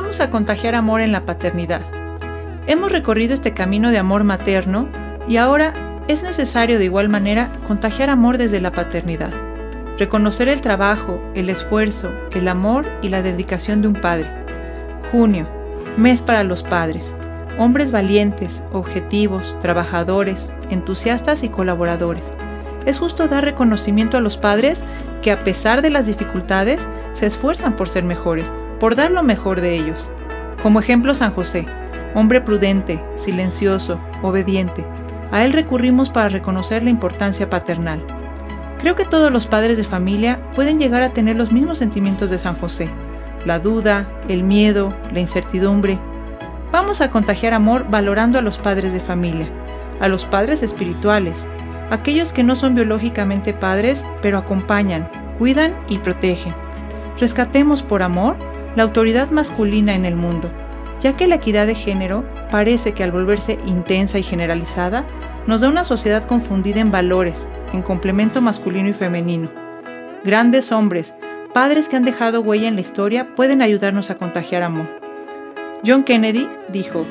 vamos a contagiar amor en la paternidad. Hemos recorrido este camino de amor materno y ahora es necesario de igual manera contagiar amor desde la paternidad. Reconocer el trabajo, el esfuerzo, el amor y la dedicación de un padre. Junio, mes para los padres. Hombres valientes, objetivos, trabajadores, entusiastas y colaboradores. Es justo dar reconocimiento a los padres que a pesar de las dificultades se esfuerzan por ser mejores, por dar lo mejor de ellos. Como ejemplo San José, hombre prudente, silencioso, obediente, a él recurrimos para reconocer la importancia paternal. Creo que todos los padres de familia pueden llegar a tener los mismos sentimientos de San José, la duda, el miedo, la incertidumbre. Vamos a contagiar amor valorando a los padres de familia, a los padres espirituales, aquellos que no son biológicamente padres, pero acompañan, cuidan y protegen. Rescatemos por amor la autoridad masculina en el mundo ya que la equidad de género parece que al volverse intensa y generalizada, nos da una sociedad confundida en valores, en complemento masculino y femenino. Grandes hombres, padres que han dejado huella en la historia, pueden ayudarnos a contagiar amor. John Kennedy dijo,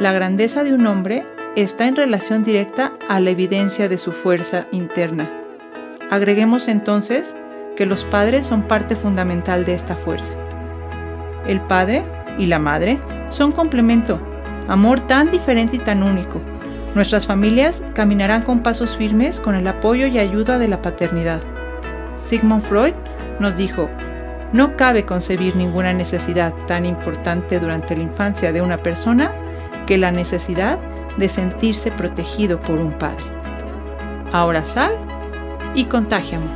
la grandeza de un hombre está en relación directa a la evidencia de su fuerza interna. Agreguemos entonces que los padres son parte fundamental de esta fuerza. El padre y la madre son complemento, amor tan diferente y tan único. Nuestras familias caminarán con pasos firmes con el apoyo y ayuda de la paternidad. Sigmund Freud nos dijo, no cabe concebir ninguna necesidad tan importante durante la infancia de una persona que la necesidad de sentirse protegido por un padre. Ahora sal y contagiamos.